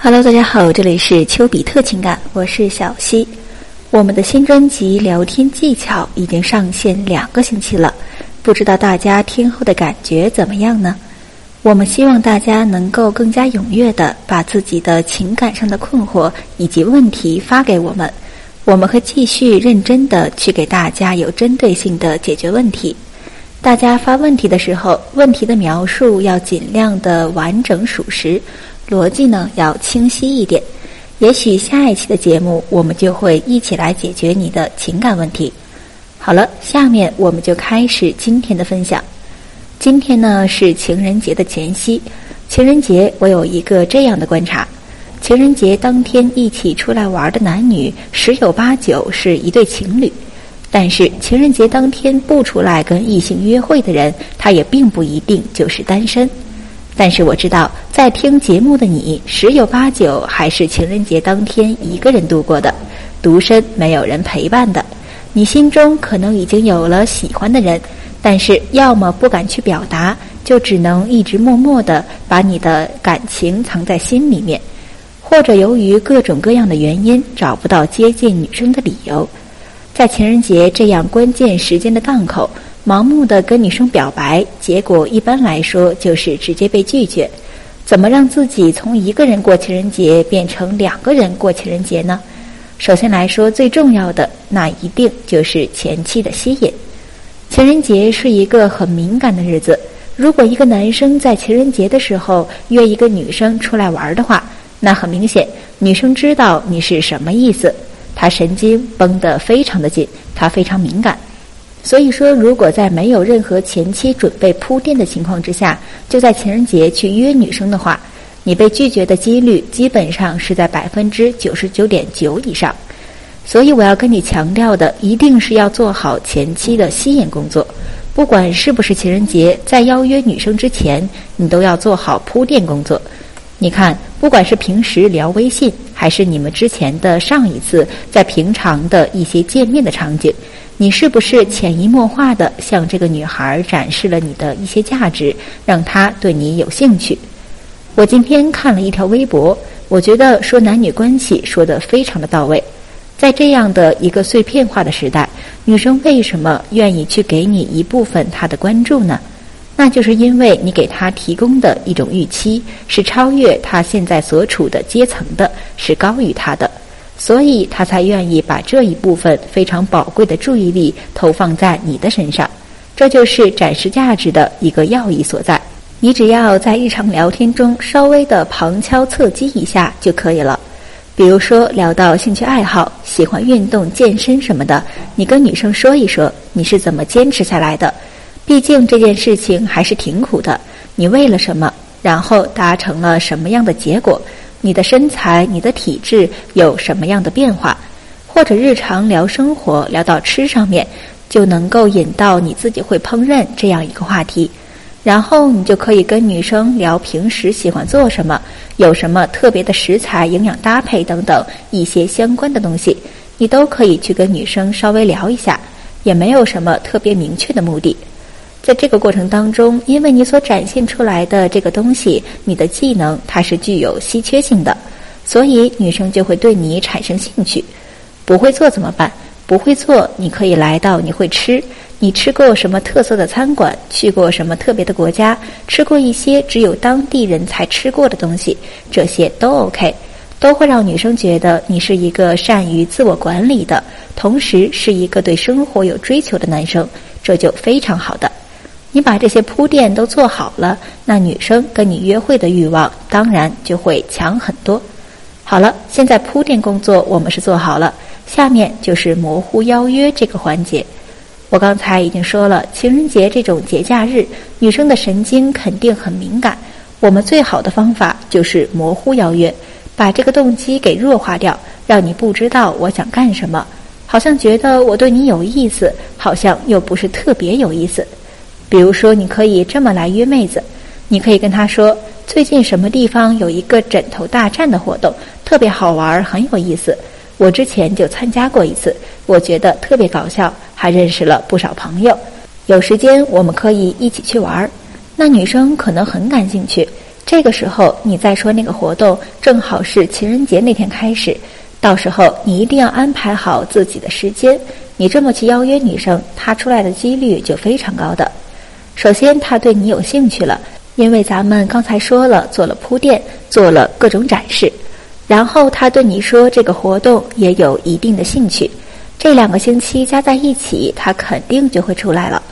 Hello，大家好，这里是丘比特情感，我是小溪。我们的新专辑《聊天技巧》已经上线两个星期了，不知道大家听后的感觉怎么样呢？我们希望大家能够更加踊跃的把自己的情感上的困惑以及问题发给我们，我们会继续认真的去给大家有针对性的解决问题。大家发问题的时候，问题的描述要尽量的完整属实。逻辑呢要清晰一点，也许下一期的节目我们就会一起来解决你的情感问题。好了，下面我们就开始今天的分享。今天呢是情人节的前夕，情人节我有一个这样的观察：情人节当天一起出来玩的男女十有八九是一对情侣，但是情人节当天不出来跟异性约会的人，他也并不一定就是单身。但是我知道，在听节目的你，十有八九还是情人节当天一个人度过的，独身没有人陪伴的。你心中可能已经有了喜欢的人，但是要么不敢去表达，就只能一直默默的把你的感情藏在心里面，或者由于各种各样的原因找不到接近女生的理由，在情人节这样关键时间的档口。盲目的跟女生表白，结果一般来说就是直接被拒绝。怎么让自己从一个人过情人节变成两个人过情人节呢？首先来说，最重要的那一定就是前期的吸引。情人节是一个很敏感的日子，如果一个男生在情人节的时候约一个女生出来玩的话，那很明显，女生知道你是什么意思，她神经绷得非常的紧，她非常敏感。所以说，如果在没有任何前期准备铺垫的情况之下，就在情人节去约女生的话，你被拒绝的几率基本上是在百分之九十九点九以上。所以我要跟你强调的，一定是要做好前期的吸引工作。不管是不是情人节，在邀约女生之前，你都要做好铺垫工作。你看，不管是平时聊微信，还是你们之前的上一次在平常的一些见面的场景。你是不是潜移默化的向这个女孩展示了你的一些价值，让她对你有兴趣？我今天看了一条微博，我觉得说男女关系说的非常的到位。在这样的一个碎片化的时代，女生为什么愿意去给你一部分她的关注呢？那就是因为你给她提供的一种预期是超越她现在所处的阶层的，是高于她的。所以他才愿意把这一部分非常宝贵的注意力投放在你的身上，这就是展示价值的一个要义所在。你只要在日常聊天中稍微的旁敲侧击一下就可以了。比如说聊到兴趣爱好、喜欢运动、健身什么的，你跟女生说一说你是怎么坚持下来的。毕竟这件事情还是挺苦的，你为了什么，然后达成了什么样的结果。你的身材、你的体质有什么样的变化？或者日常聊生活，聊到吃上面，就能够引到你自己会烹饪这样一个话题。然后你就可以跟女生聊平时喜欢做什么，有什么特别的食材、营养搭配等等一些相关的东西，你都可以去跟女生稍微聊一下，也没有什么特别明确的目的。在这个过程当中，因为你所展现出来的这个东西，你的技能它是具有稀缺性的，所以女生就会对你产生兴趣。不会做怎么办？不会做，你可以来到你会吃，你吃过什么特色的餐馆？去过什么特别的国家？吃过一些只有当地人才吃过的东西，这些都 OK，都会让女生觉得你是一个善于自我管理的，同时是一个对生活有追求的男生，这就非常好的。你把这些铺垫都做好了，那女生跟你约会的欲望当然就会强很多。好了，现在铺垫工作我们是做好了，下面就是模糊邀约这个环节。我刚才已经说了，情人节这种节假日，女生的神经肯定很敏感。我们最好的方法就是模糊邀约，把这个动机给弱化掉，让你不知道我想干什么，好像觉得我对你有意思，好像又不是特别有意思。比如说，你可以这么来约妹子，你可以跟她说，最近什么地方有一个枕头大战的活动，特别好玩，很有意思。我之前就参加过一次，我觉得特别搞笑，还认识了不少朋友。有时间我们可以一起去玩。那女生可能很感兴趣，这个时候你再说那个活动正好是情人节那天开始，到时候你一定要安排好自己的时间。你这么去邀约女生，她出来的几率就非常高的。首先，他对你有兴趣了，因为咱们刚才说了，做了铺垫，做了各种展示。然后，他对你说这个活动也有一定的兴趣。这两个星期加在一起，他肯定就会出来了。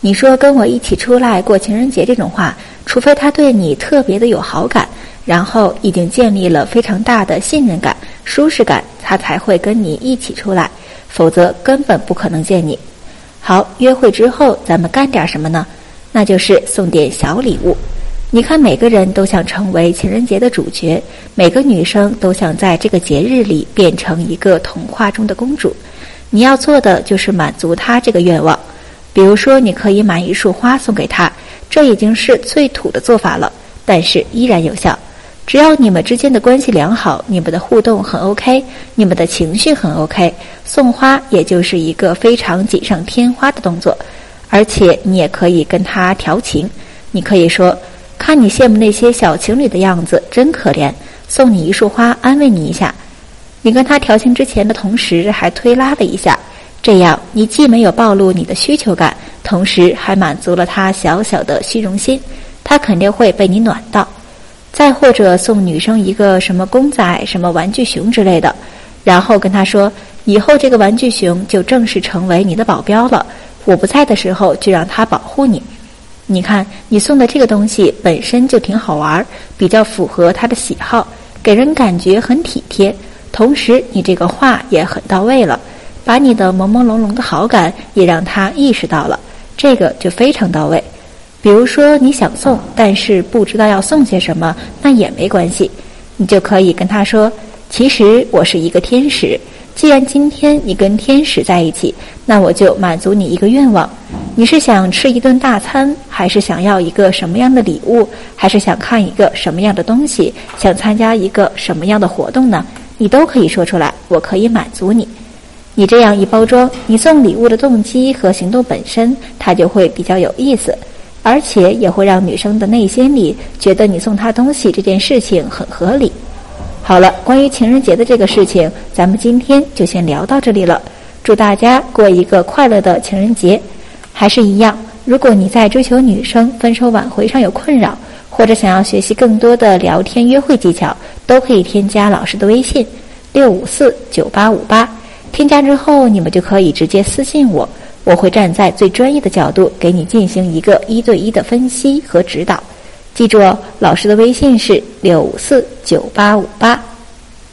你说跟我一起出来过情人节这种话，除非他对你特别的有好感，然后已经建立了非常大的信任感、舒适感，他才会跟你一起出来。否则根本不可能见你。好，约会之后咱们干点什么呢？那就是送点小礼物。你看，每个人都想成为情人节的主角，每个女生都想在这个节日里变成一个童话中的公主。你要做的就是满足她这个愿望。比如说，你可以买一束花送给她，这已经是最土的做法了，但是依然有效。只要你们之间的关系良好，你们的互动很 OK，你们的情绪很 OK，送花也就是一个非常锦上添花的动作。而且你也可以跟他调情，你可以说：“看你羡慕那些小情侣的样子，真可怜。”送你一束花，安慰你一下。你跟他调情之前的同时，还推拉了一下，这样你既没有暴露你的需求感，同时还满足了他小小的虚荣心，他肯定会被你暖到。再或者送女生一个什么公仔、什么玩具熊之类的，然后跟他说：“以后这个玩具熊就正式成为你的保镖了。我不在的时候，就让它保护你。你看，你送的这个东西本身就挺好玩，比较符合他的喜好，给人感觉很体贴。同时，你这个话也很到位了，把你的朦朦胧胧的好感也让他意识到了，这个就非常到位。”比如说你想送，但是不知道要送些什么，那也没关系，你就可以跟他说：“其实我是一个天使，既然今天你跟天使在一起，那我就满足你一个愿望。你是想吃一顿大餐，还是想要一个什么样的礼物，还是想看一个什么样的东西，想参加一个什么样的活动呢？你都可以说出来，我可以满足你。你这样一包装，你送礼物的动机和行动本身，它就会比较有意思。”而且也会让女生的内心里觉得你送她东西这件事情很合理。好了，关于情人节的这个事情，咱们今天就先聊到这里了。祝大家过一个快乐的情人节。还是一样，如果你在追求女生、分手挽回上有困扰，或者想要学习更多的聊天约会技巧，都可以添加老师的微信六五四九八五八。添加之后，你们就可以直接私信我。我会站在最专业的角度给你进行一个一对一的分析和指导。记住哦，老师的微信是六五四九八五八。